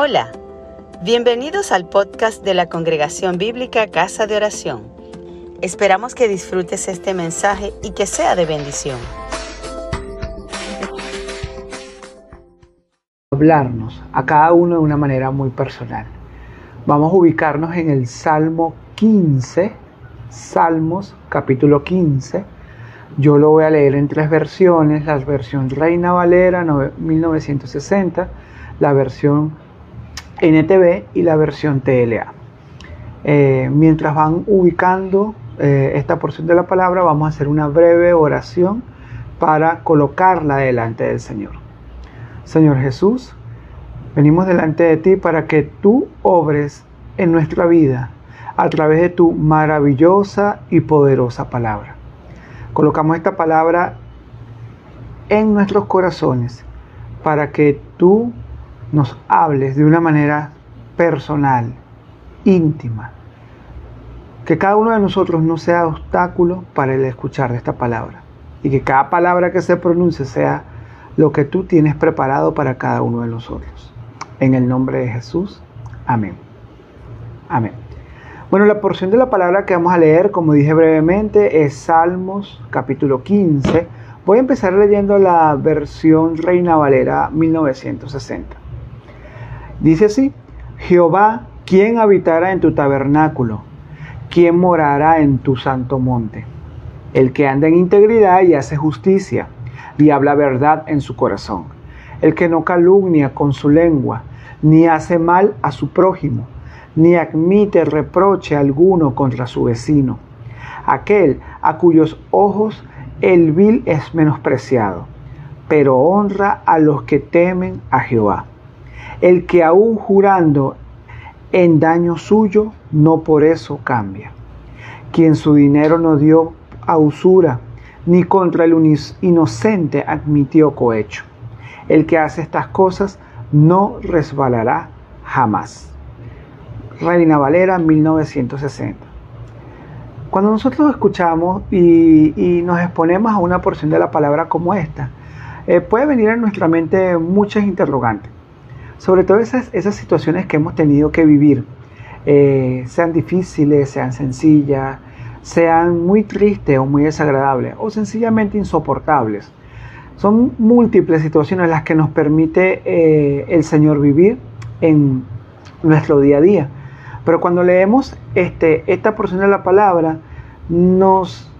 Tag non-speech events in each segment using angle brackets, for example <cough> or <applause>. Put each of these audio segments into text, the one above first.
Hola, bienvenidos al podcast de la Congregación Bíblica Casa de Oración. Esperamos que disfrutes este mensaje y que sea de bendición. Hablarnos a cada uno de una manera muy personal. Vamos a ubicarnos en el Salmo 15, Salmos capítulo 15. Yo lo voy a leer en tres versiones, la versión Reina Valera 1960, la versión NTV y la versión TLA. Eh, mientras van ubicando eh, esta porción de la palabra, vamos a hacer una breve oración para colocarla delante del Señor. Señor Jesús, venimos delante de ti para que tú obres en nuestra vida a través de tu maravillosa y poderosa palabra. Colocamos esta palabra en nuestros corazones para que tú nos hables de una manera personal, íntima. Que cada uno de nosotros no sea obstáculo para el escuchar de esta palabra. Y que cada palabra que se pronuncie sea lo que tú tienes preparado para cada uno de nosotros. En el nombre de Jesús. Amén. Amén. Bueno, la porción de la palabra que vamos a leer, como dije brevemente, es Salmos capítulo 15. Voy a empezar leyendo la versión Reina Valera 1960. Dice así, Jehová, ¿quién habitará en tu tabernáculo? ¿Quién morará en tu santo monte? El que anda en integridad y hace justicia y habla verdad en su corazón. El que no calumnia con su lengua, ni hace mal a su prójimo, ni admite reproche alguno contra su vecino. Aquel a cuyos ojos el vil es menospreciado, pero honra a los que temen a Jehová el que aún jurando en daño suyo, no por eso cambia. Quien su dinero no dio a usura, ni contra el inocente admitió cohecho. El que hace estas cosas no resbalará jamás. Reina Valera, 1960. Cuando nosotros escuchamos y, nos exponemos a una porción de la palabra como esta, eh, puede venir en nuestra mente muchas interrogantes sobre todo esas, esas situaciones que hemos tenido que vivir, eh, sean difíciles, sean sencillas, sean muy tristes o muy desagradables o sencillamente insoportables. Son múltiples situaciones las que nos permite eh, el Señor vivir en nuestro día a día. Pero cuando leemos este, esta porción de la palabra, nos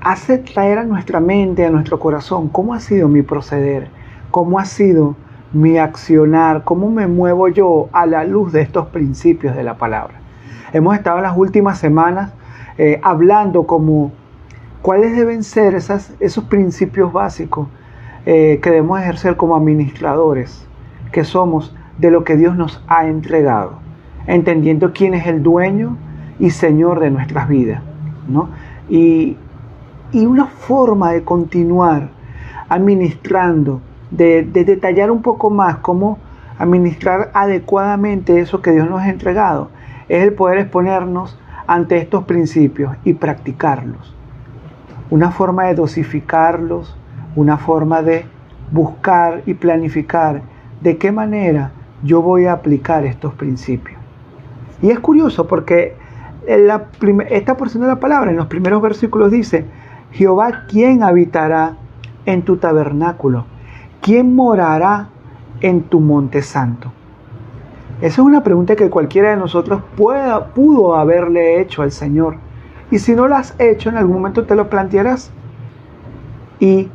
hace traer a nuestra mente, a nuestro corazón, cómo ha sido mi proceder, cómo ha sido mi accionar, cómo me muevo yo a la luz de estos principios de la palabra. Hemos estado las últimas semanas eh, hablando como cuáles deben ser esas, esos principios básicos eh, que debemos ejercer como administradores, que somos de lo que Dios nos ha entregado, entendiendo quién es el dueño y señor de nuestras vidas. ¿no? Y, y una forma de continuar administrando de, detallar un poco más cómo administrar adecuadamente eso que Dios nos ha entregado, es el poder exponernos ante estos principios y practicarlos. Una forma de dosificarlos, una forma de buscar y planificar de qué manera yo voy a aplicar estos principios. Y es curioso porque esta porción de la palabra en los primeros versículos dice, Jehová, ¿quién habitará en tu tabernáculo? ¿Quién morará en tu monte santo? Esa es una pregunta que cualquiera de nosotros pueda, pudo haberle hecho al Señor. Y si no la has hecho, en algún momento te lo plantearás. Y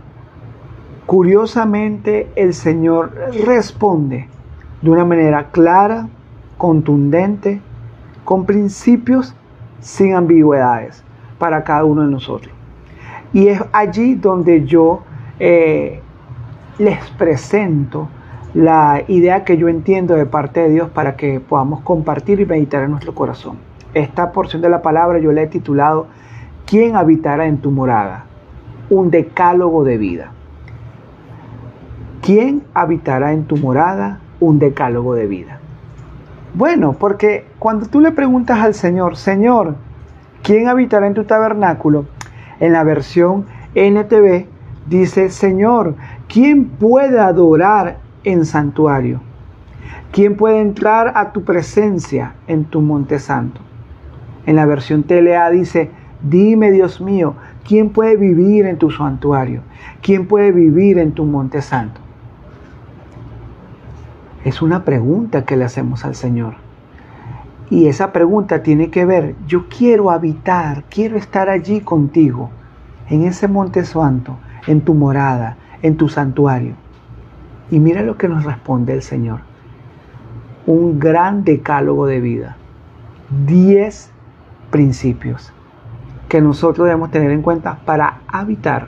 curiosamente el Señor responde de una manera clara, contundente, con principios sin ambigüedades para cada uno de nosotros. Y es allí donde yo eh, les presento la idea que yo entiendo de parte de Dios para que podamos compartir y meditar en nuestro corazón. Esta porción de la palabra yo la he titulado ¿Quién habitará en tu morada? Un decálogo de vida. ¿Quién habitará en tu morada? Un decálogo de vida. Bueno, porque cuando tú le preguntas al Señor, Señor, ¿quién habitará en tu tabernáculo? En la versión NTV dice, Señor, ¿quién puede adorar en santuario? ¿Quién puede entrar a tu presencia en tu monte santo? En la versión TLA dice, dime Dios mío, ¿quién puede vivir en tu santuario? ¿Quién puede vivir en tu monte santo? Es una pregunta que le hacemos al Señor. Y esa pregunta tiene que ver, yo quiero habitar, quiero estar allí contigo, en ese monte santo, en tu morada, en tu santuario. Y mira lo que nos responde el Señor. Un gran decálogo de vida. Diez principios que nosotros debemos tener en cuenta para habitar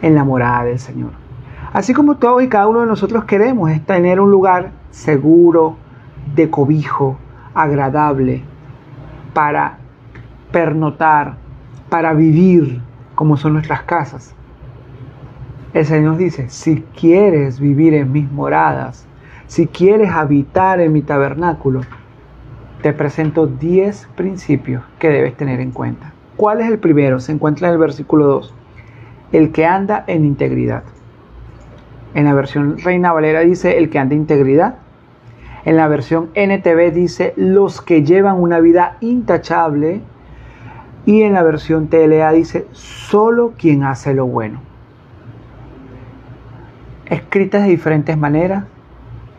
en la morada del Señor. Así como todos y cada uno de nosotros queremos es tener un lugar seguro, de cobijo, agradable, para pernotar, para vivir como son nuestras casas. El Señor dice, si quieres vivir en mis moradas, si quieres habitar en mi tabernáculo, te presento 10 principios que debes tener en cuenta. ¿Cuál es el primero? Se encuentra en el versículo 2. El que anda en integridad. En la versión Reina Valera dice el que anda en integridad. En la versión NTV dice los que llevan una vida intachable. Y en la versión TLA dice solo quien hace lo bueno escritas de diferentes maneras,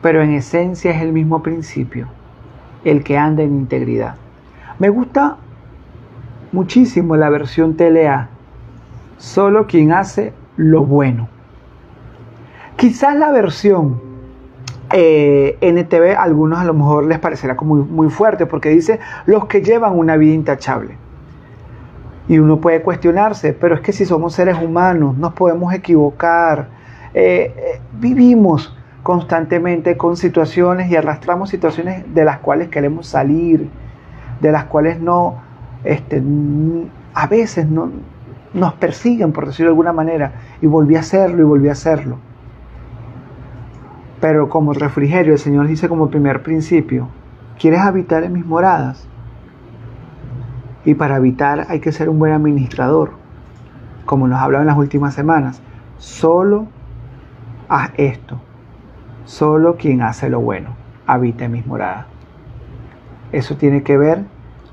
pero en esencia es el mismo principio, el que anda en integridad. Me gusta muchísimo la versión TLA, solo quien hace lo bueno. Quizás la versión eh, NTV a algunos a lo mejor les parecerá como muy, muy fuerte porque dice los que llevan una vida intachable. Y uno puede cuestionarse, pero es que si somos seres humanos, nos podemos equivocar, eh, eh, vivimos constantemente con situaciones y arrastramos situaciones de las cuales queremos salir, de las cuales no, este, a veces no, nos persiguen, por decirlo de alguna manera, y volví a hacerlo y volví a hacerlo. Pero como refrigerio, el Señor dice como primer principio, ¿quieres habitar en mis moradas? Y para habitar hay que ser un buen administrador, como nos hablado en las últimas semanas. Solo haz esto. Solo quien hace lo bueno habita en mis moradas. Eso tiene que ver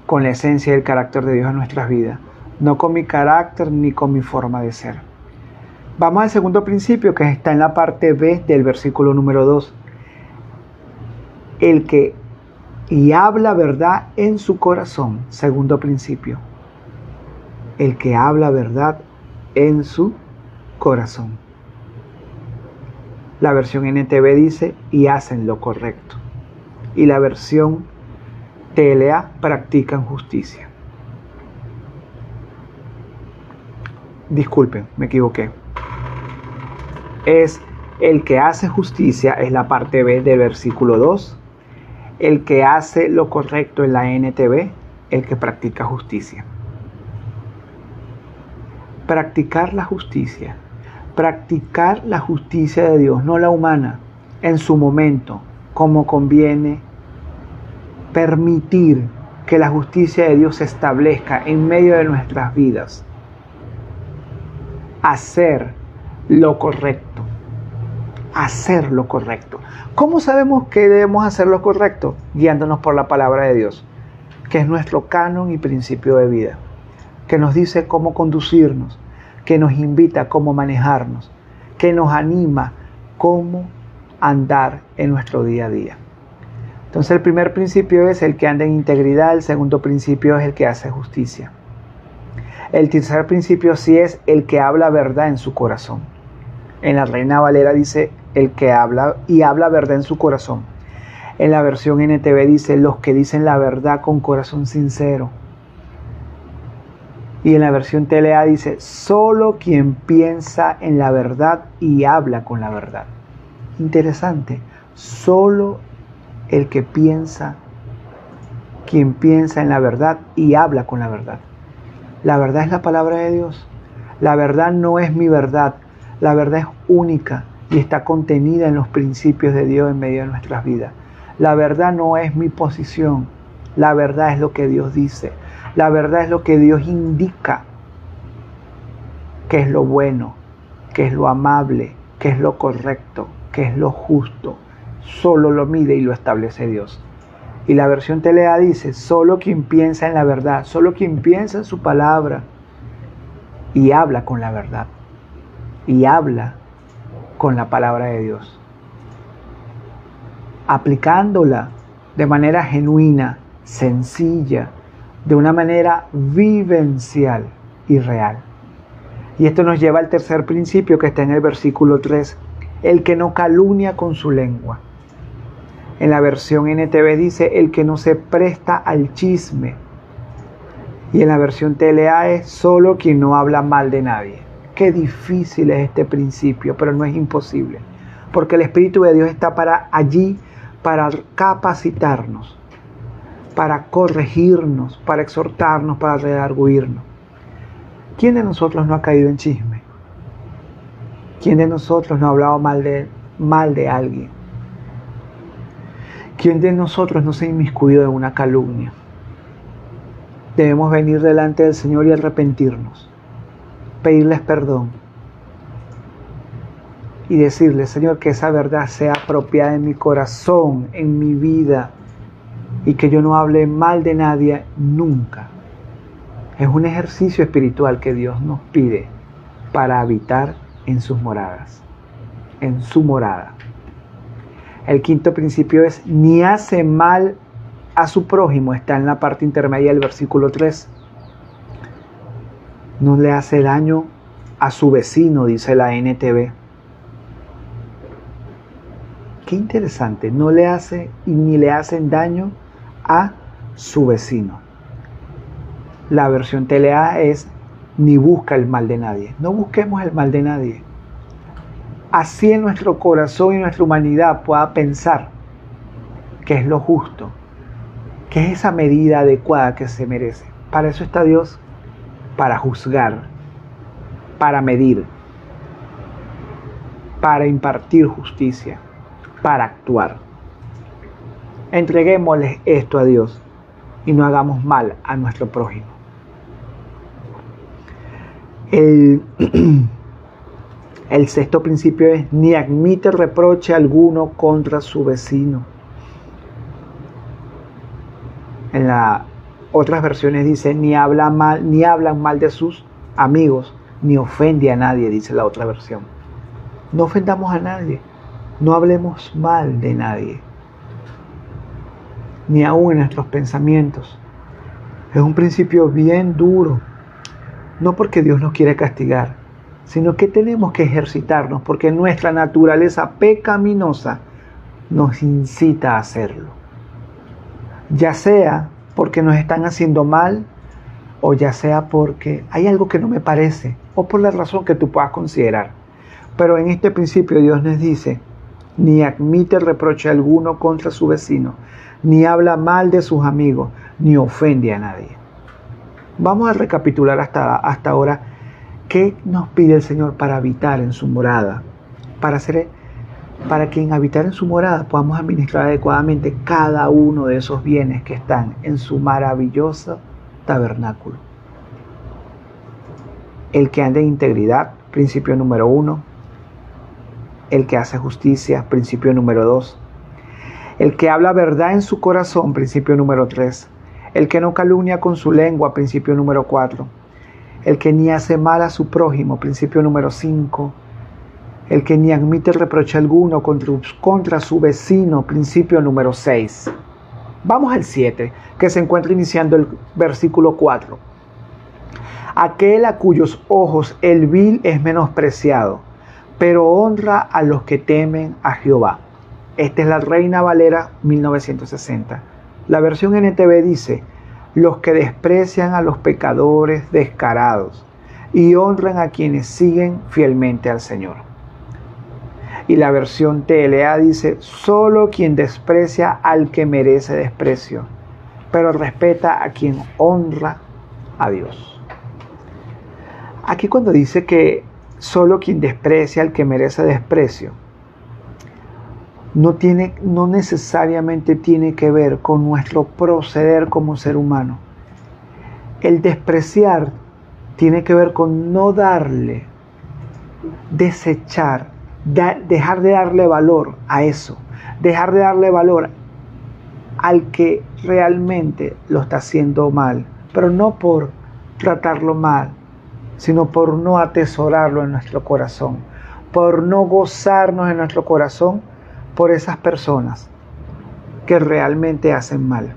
con la esencia del carácter de Dios en nuestras vidas, no con mi carácter ni con mi forma de ser. Vamos al segundo principio que está en la parte B del versículo número 2. El que y habla verdad en su corazón, segundo principio. El que habla verdad en su corazón. La versión NTV dice y hacen lo correcto. Y la versión TLA practican justicia. Disculpen, me equivoqué. Es el que hace justicia, es la parte B del versículo 2. El que hace lo correcto en la NTV, el que practica justicia. Practicar la justicia practicar la justicia de Dios, no la humana, en su momento, como conviene, permitir que la justicia de Dios se establezca en medio de nuestras vidas, hacer lo correcto, hacer lo correcto. ¿Cómo sabemos que debemos hacer lo correcto? Guiándonos por la palabra de Dios, que es nuestro canon y principio de vida, que nos dice cómo conducirnos, que nos invita a cómo manejarnos, que nos anima cómo andar en nuestro día a día. Entonces el primer principio es el que anda en integridad, el segundo principio es el que hace justicia. El tercer principio sí es el que habla verdad en su corazón. En la Reina Valera dice el que habla y habla verdad en su corazón. En la versión NTV dice los que dicen la verdad con corazón sincero. Y en la versión TLA dice, solo quien piensa en la verdad y habla con la verdad. Interesante, solo el que piensa, quien piensa en la verdad y habla con la verdad. La verdad es la palabra de Dios. La verdad no es mi verdad, la verdad es única y está contenida en los principios de Dios en medio de nuestras vidas. La verdad no es mi posición, la verdad es lo que Dios dice. La verdad es lo que Dios indica, que es lo bueno, que es lo amable, que es lo correcto, que es lo justo, solo lo mide y lo establece Dios. Y la versión Telea dice, solo quien piensa en la verdad, solo quien piensa en su palabra y habla con la verdad. Y habla con la palabra de Dios. Aplicándola de manera genuina, sencilla, de una manera vivencial y real. Y esto nos lleva al tercer principio que está en el versículo 3, el que no calumnia con su lengua. En la versión NTV dice el que no se presta al chisme. Y en la versión TLA es solo quien no habla mal de nadie. Qué difícil es este principio, pero no es imposible. Porque el Espíritu de Dios está para allí, para capacitarnos, para corregirnos, para exhortarnos, para redarguirnos. ¿Quién de nosotros no ha caído en chisme? ¿Quién de nosotros no ha hablado mal de, mal de alguien? ¿Quién de nosotros no se ha inmiscuido en una calumnia? Debemos venir delante del Señor y arrepentirnos, pedirles perdón y decirle, Señor, que esa verdad sea apropiada en mi corazón, en mi vida, y que yo no hable mal de nadie nunca. Es un ejercicio espiritual que Dios nos pide para habitar en sus moradas, en su morada. El quinto principio es ni hace mal a su prójimo, está en la parte intermedia del versículo 3. No le hace daño a su vecino, dice la NTV. Qué interesante, no le hace y ni le hacen daño a su vecino. La versión TLA es ni busca el mal de nadie. No busquemos el mal de nadie así en nuestro corazón y nuestra humanidad pueda pensar que es lo justo, que es esa medida adecuada que se merece. Para eso está Dios, para juzgar, para medir, para impartir justicia, para actuar. Entreguémosle esto a Dios y no hagamos mal a nuestro prójimo. El <clears throat> El sexto principio es ni admite reproche alguno contra su vecino. En las otras versiones dice ni habla mal, ni hablan mal de sus amigos, ni ofende a nadie, dice la otra versión. No ofendamos a nadie, no hablemos mal de nadie, ni aún en nuestros pensamientos. Es un principio bien duro, no porque Dios nos quiere castigar, sino que tenemos que ejercitarnos porque nuestra naturaleza pecaminosa nos incita a hacerlo. Ya sea porque nos están haciendo mal o ya sea porque hay algo que no me parece o por la razón que tú puedas considerar. Pero en este principio Dios nos dice, ni admite reproche alguno contra su vecino, ni habla mal de sus amigos, ni ofende a nadie. Vamos a recapitular hasta, hasta ahora ¿Qué nos pide el Señor para habitar en su morada? Para, hacer, para que en habitar en su morada podamos administrar adecuadamente cada uno de esos bienes que están en su maravilloso tabernáculo. El que anda en integridad, principio número uno. El que hace justicia, principio número dos. El que habla verdad en su corazón, principio número tres. El que no calumnia con su lengua, principio número cuatro el que ni hace mal a su prójimo, principio número 5, el que ni admite reproche alguno contra, contra su vecino, principio número 6. Vamos al 7, que se encuentra iniciando el versículo 4. Aquel a cuyos ojos el vil es menospreciado, pero honra a los que temen a Jehová. Esta es la Reina Valera 1960. La versión NTV dice, los que desprecian a los pecadores descarados y honran a quienes siguen fielmente al Señor. Y la versión TLA dice, solo quien desprecia al que merece desprecio, pero respeta a quien honra a Dios. Aquí cuando dice que solo quien desprecia al que merece desprecio, no, tiene, no necesariamente tiene que ver con nuestro proceder como ser humano. El despreciar tiene que ver con no darle, desechar, dejar de darle valor a eso, dejar de darle valor al que realmente lo está haciendo mal, pero no por tratarlo mal, sino por no atesorarlo en nuestro corazón, por no gozarnos en nuestro corazón por esas personas que realmente hacen mal.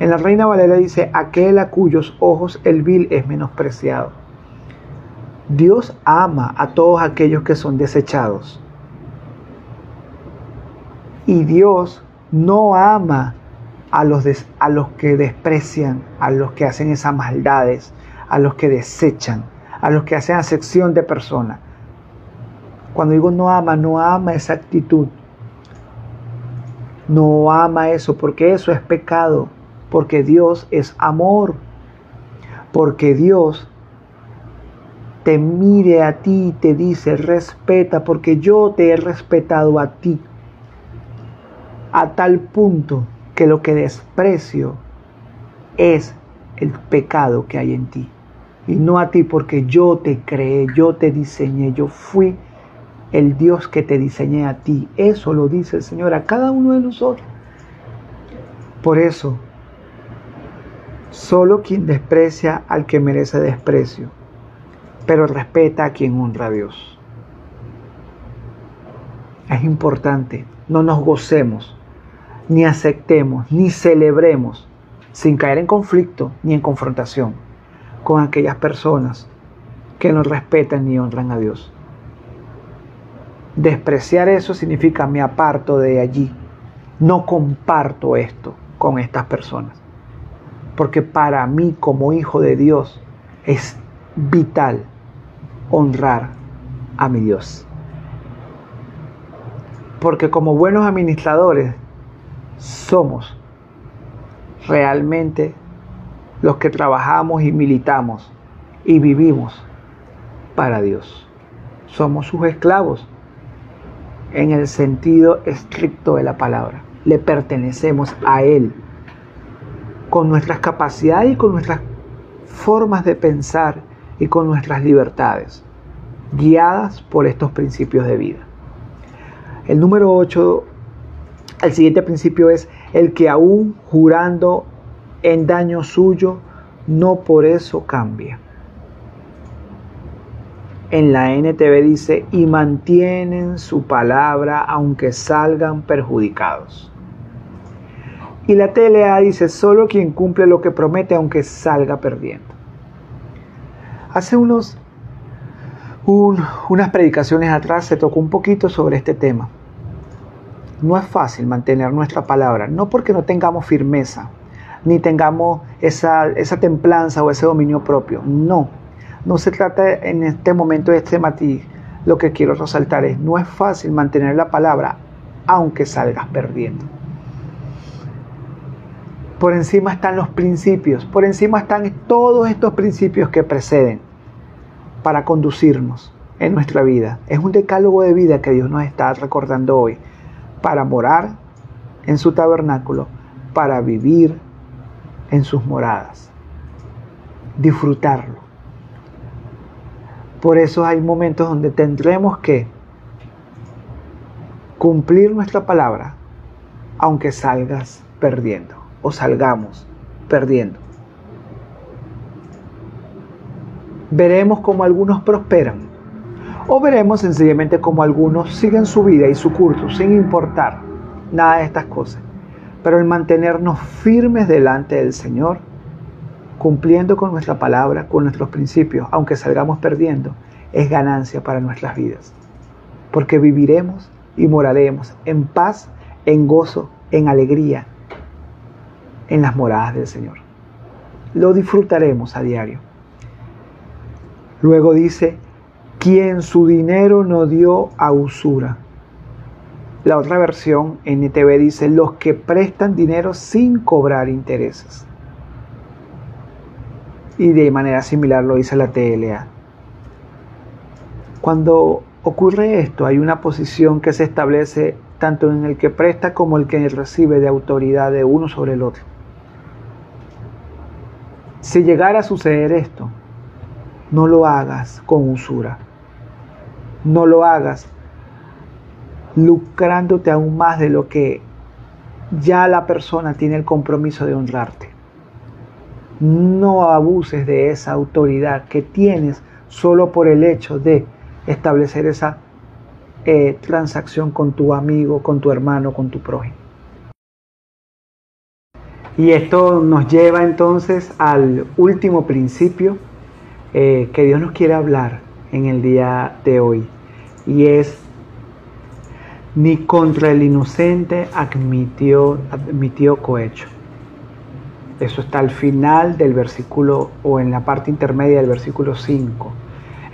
En la Reina Valera dice, aquel a cuyos ojos el vil es menospreciado. Dios ama a todos aquellos que son desechados. Y Dios no ama a los, a los que desprecian, a los que hacen esas maldades, a los que desechan, a los que hacen acepción de persona. Cuando digo no ama, no ama esa actitud. No ama eso, porque eso es pecado, porque Dios es amor, porque Dios te mire a ti y te dice, respeta, porque yo te he respetado a ti a tal punto que lo que desprecio es el pecado que hay en ti. Y no a ti porque yo te creé, yo te diseñé, yo fui el Dios que te diseñé a ti. Eso lo dice el Señor a cada uno de nosotros. Por eso, solo quien desprecia al que merece desprecio, pero respeta a quien honra a Dios. Es importante, no nos gocemos ni aceptemos, ni celebremos, sin caer en conflicto ni en confrontación con aquellas personas que no respetan ni honran a Dios. Despreciar eso significa me aparto de allí, no comparto esto con estas personas. Porque para mí como hijo de Dios es vital honrar a mi Dios. Porque como buenos administradores somos realmente los que trabajamos y militamos y vivimos para Dios. Somos sus esclavos en el sentido estricto de la palabra. Le pertenecemos a Él con nuestras capacidades y con nuestras formas de pensar y con nuestras libertades, guiadas por estos principios de vida. El número 8 el siguiente principio es el que aún jurando en daño suyo, no por eso cambia. En la NTV dice, y mantienen su palabra aunque salgan perjudicados. Y la TLA dice, solo quien cumple lo que promete aunque salga perdiendo. Hace unos, unas predicaciones atrás se tocó un poquito sobre este tema. No es fácil mantener nuestra palabra, no porque no tengamos firmeza, ni tengamos esa, esa templanza o ese dominio propio. No, no se trata en este momento de este matiz. Lo que quiero resaltar es, no es fácil mantener la palabra aunque salgas perdiendo. Por encima están los principios, por encima están todos estos principios que preceden para conducirnos en nuestra vida. Es un decálogo de vida que Dios nos está recordando hoy para morar en su tabernáculo, para vivir en sus moradas, disfrutarlo. Por eso hay momentos donde tendremos que cumplir nuestra palabra, aunque salgas perdiendo o salgamos perdiendo. Veremos cómo algunos prosperan o veremos sencillamente como algunos siguen su vida y su curso sin importar nada de estas cosas. Pero el mantenernos firmes delante del Señor, cumpliendo con nuestra palabra, con nuestros principios, aunque salgamos perdiendo, es ganancia para nuestras vidas. Porque viviremos y moraremos en paz, en gozo, en alegría, en las moradas del Señor. Lo disfrutaremos a diario. Luego dice, quien su dinero no dio a usura. La otra versión, NTV, dice, los que prestan dinero sin cobrar intereses. Y de manera similar lo dice la TLA. Cuando ocurre esto, hay una posición que se establece tanto en el que presta como el que recibe de autoridad de uno sobre el otro. Si llegara a suceder esto, no lo hagas con usura no lo hagas lucrándote aún más de lo que ya la persona tiene el compromiso de honrarte. No abuses de esa autoridad que tienes solo por el hecho de establecer esa eh, transacción con tu amigo, con tu hermano, con tu prójimo. Y esto nos lleva entonces al último principio eh, que Dios nos quiere hablar en el día de hoy. Y es, ni contra el inocente admitió, admitió cohecho. Eso está al final del versículo o en la parte intermedia del versículo 5.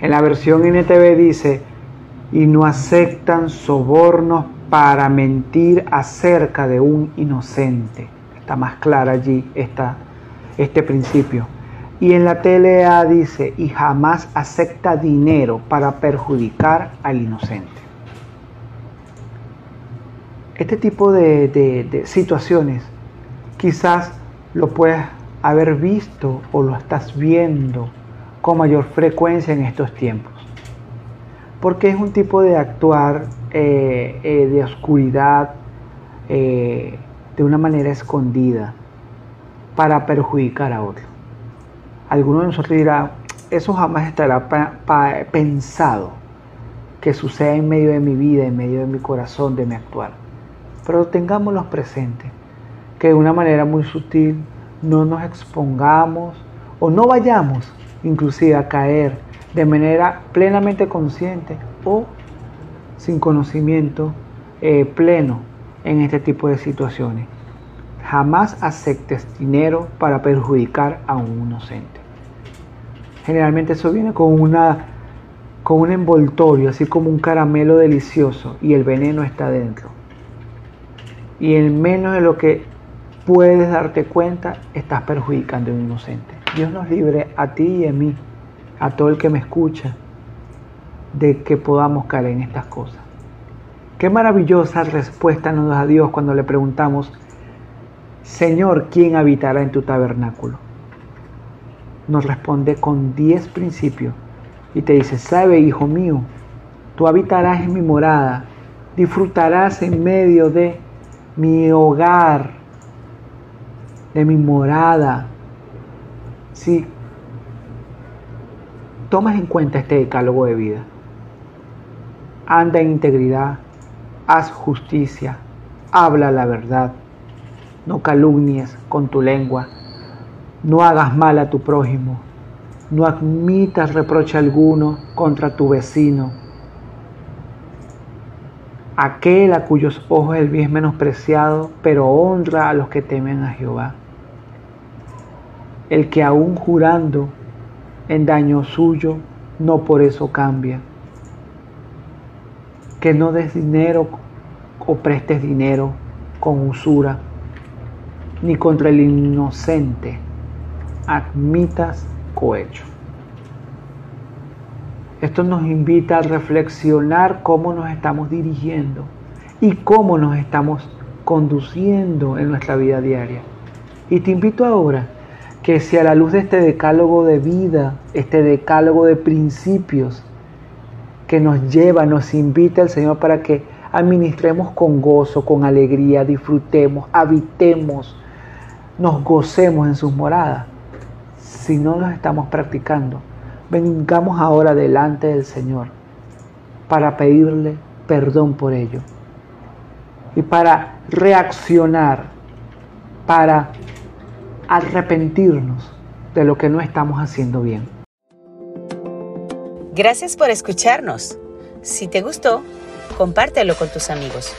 En la versión NTV dice, y no aceptan sobornos para mentir acerca de un inocente está más clara allí este principio. Y en la TLA dice, y jamás acepta dinero para perjudicar al inocente. Este tipo de situaciones quizás lo puedes haber visto o lo estás viendo con mayor frecuencia en estos tiempos. Porque es un tipo de actuar eh, eh, de oscuridad, eh, de una manera escondida para perjudicar a otro. Alguno de nosotros dirá, eso jamás estará pensado que suceda en medio de mi vida, en medio de mi corazón, de mi actuar. Pero tengámoslo presente, que de una manera muy sutil no nos expongamos o no vayamos inclusive a caer de manera plenamente consciente o sin conocimiento eh, pleno en este tipo de situaciones. Jamás aceptes dinero para perjudicar a un inocente. Generalmente eso viene con, una, con un envoltorio, así como un caramelo delicioso, y el veneno está dentro. Y en menos de lo que puedes darte cuenta, estás perjudicando a un inocente. Dios nos libre a ti y a mí, a todo el que me escucha, de que podamos caer en estas cosas. Qué maravillosa respuesta nos da Dios cuando le preguntamos, Señor, ¿quién habitará en tu tabernáculo? Nos responde con diez principios y te dice, sabe, hijo mío, tú habitarás en mi morada, disfrutarás en medio de mi hogar, de mi morada. Si tomas en cuenta este decálogo de vida, anda en integridad, haz justicia, habla la verdad, no calumnies con tu lengua, no hagas mal a tu prójimo, no admitas reproche alguno contra tu vecino. Aquel a cuyos ojos el bien es menospreciado, pero honra a los que temen a Jehová. El que aún jurando en daño suyo, no por eso cambia que no des dinero o prestes dinero con usura, ni contra el inocente admitas cohecho. Esto nos invita a reflexionar cómo nos estamos dirigiendo y cómo nos estamos conduciendo en nuestra vida diaria. Y te invito ahora que si a la luz de este decálogo de vida, este decálogo de principios, que nos lleva, nos invita el Señor para que administremos con gozo, con alegría, disfrutemos, habitemos, nos gocemos en sus moradas. Si no los estamos practicando, vengamos ahora delante del Señor para pedirle perdón por ello y para reaccionar, para arrepentirnos de lo que no estamos haciendo bien. Gracias por escucharnos. Si te gustó, compártelo con tus amigos.